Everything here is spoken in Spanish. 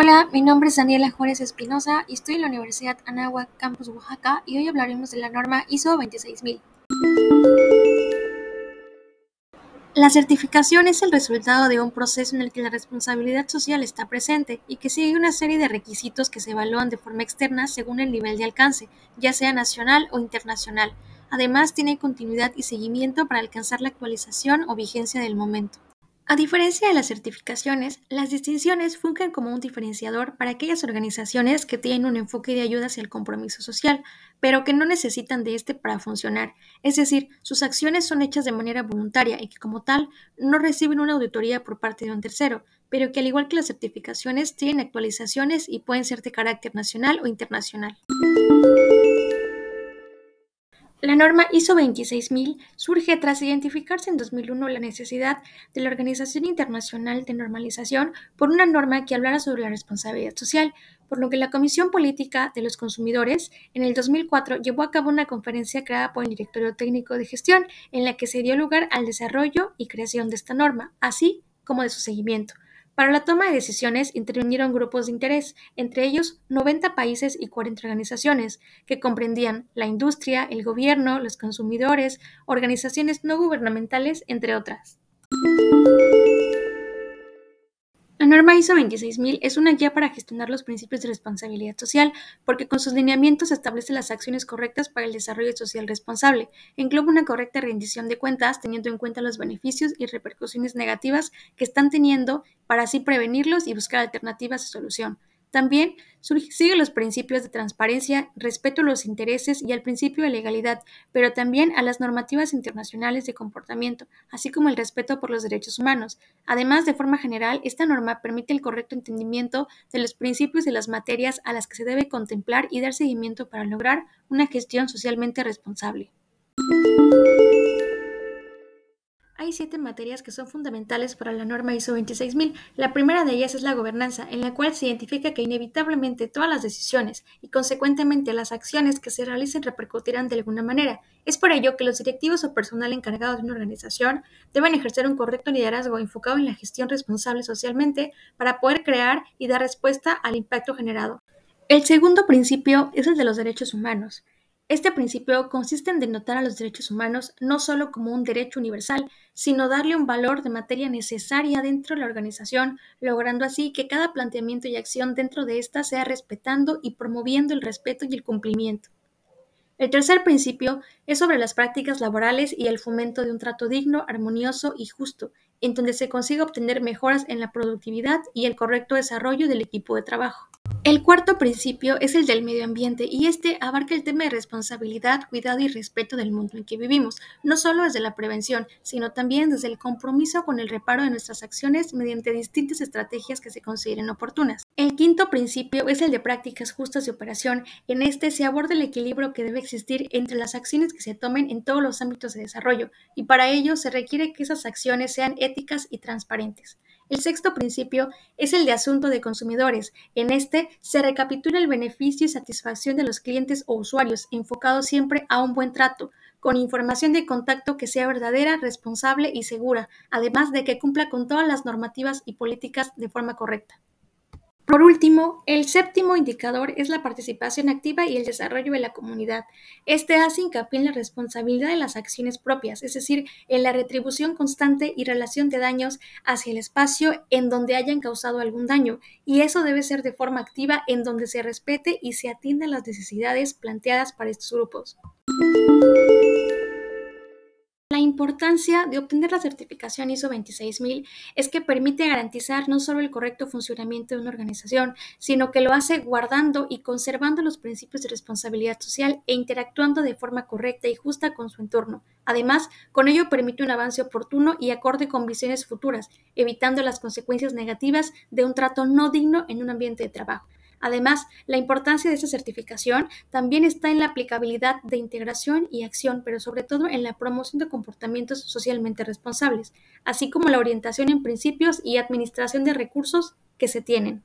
Hola, mi nombre es Daniela Juárez Espinosa y estoy en la Universidad Anáhuac Campus Oaxaca y hoy hablaremos de la norma ISO 26000. La certificación es el resultado de un proceso en el que la responsabilidad social está presente y que sigue una serie de requisitos que se evalúan de forma externa según el nivel de alcance, ya sea nacional o internacional. Además, tiene continuidad y seguimiento para alcanzar la actualización o vigencia del momento. A diferencia de las certificaciones, las distinciones fungen como un diferenciador para aquellas organizaciones que tienen un enfoque de ayuda hacia el compromiso social, pero que no necesitan de este para funcionar, es decir, sus acciones son hechas de manera voluntaria y que como tal no reciben una auditoría por parte de un tercero, pero que al igual que las certificaciones tienen actualizaciones y pueden ser de carácter nacional o internacional. La norma ISO 26000 surge tras identificarse en 2001 la necesidad de la Organización Internacional de Normalización por una norma que hablara sobre la responsabilidad social, por lo que la Comisión Política de los Consumidores en el 2004 llevó a cabo una conferencia creada por el Directorio Técnico de Gestión en la que se dio lugar al desarrollo y creación de esta norma, así como de su seguimiento. Para la toma de decisiones intervinieron grupos de interés, entre ellos 90 países y 40 organizaciones, que comprendían la industria, el gobierno, los consumidores, organizaciones no gubernamentales, entre otras. Norma ISO 26000 es una guía para gestionar los principios de responsabilidad social porque con sus lineamientos establece las acciones correctas para el desarrollo social responsable. Engloba una correcta rendición de cuentas teniendo en cuenta los beneficios y repercusiones negativas que están teniendo para así prevenirlos y buscar alternativas de solución. También sigue los principios de transparencia, respeto a los intereses y al principio de legalidad, pero también a las normativas internacionales de comportamiento, así como el respeto por los derechos humanos. Además, de forma general, esta norma permite el correcto entendimiento de los principios y las materias a las que se debe contemplar y dar seguimiento para lograr una gestión socialmente responsable. Hay siete materias que son fundamentales para la norma ISO 26000. La primera de ellas es la gobernanza, en la cual se identifica que inevitablemente todas las decisiones y consecuentemente las acciones que se realicen repercutirán de alguna manera. Es por ello que los directivos o personal encargado de una organización deben ejercer un correcto liderazgo enfocado en la gestión responsable socialmente para poder crear y dar respuesta al impacto generado. El segundo principio es el de los derechos humanos. Este principio consiste en denotar a los derechos humanos no solo como un derecho universal, sino darle un valor de materia necesaria dentro de la organización, logrando así que cada planteamiento y acción dentro de ésta sea respetando y promoviendo el respeto y el cumplimiento. El tercer principio es sobre las prácticas laborales y el fomento de un trato digno, armonioso y justo, en donde se consiga obtener mejoras en la productividad y el correcto desarrollo del equipo de trabajo. El cuarto principio es el del medio ambiente y este abarca el tema de responsabilidad, cuidado y respeto del mundo en que vivimos, no solo desde la prevención, sino también desde el compromiso con el reparo de nuestras acciones mediante distintas estrategias que se consideren oportunas. El quinto principio es el de prácticas justas de operación. En este se aborda el equilibrio que debe existir entre las acciones que se tomen en todos los ámbitos de desarrollo y para ello se requiere que esas acciones sean éticas y transparentes. El sexto principio es el de asunto de consumidores. En este se recapitula el beneficio y satisfacción de los clientes o usuarios, enfocado siempre a un buen trato, con información de contacto que sea verdadera, responsable y segura, además de que cumpla con todas las normativas y políticas de forma correcta. Por último, el séptimo indicador es la participación activa y el desarrollo de la comunidad. Este hace hincapié en la responsabilidad de las acciones propias, es decir, en la retribución constante y relación de daños hacia el espacio en donde hayan causado algún daño, y eso debe ser de forma activa en donde se respete y se atiendan las necesidades planteadas para estos grupos. La importancia de obtener la certificación ISO 26000 es que permite garantizar no solo el correcto funcionamiento de una organización, sino que lo hace guardando y conservando los principios de responsabilidad social e interactuando de forma correcta y justa con su entorno. Además, con ello permite un avance oportuno y acorde con visiones futuras, evitando las consecuencias negativas de un trato no digno en un ambiente de trabajo. Además, la importancia de esta certificación también está en la aplicabilidad de integración y acción, pero sobre todo en la promoción de comportamientos socialmente responsables, así como la orientación en principios y administración de recursos que se tienen.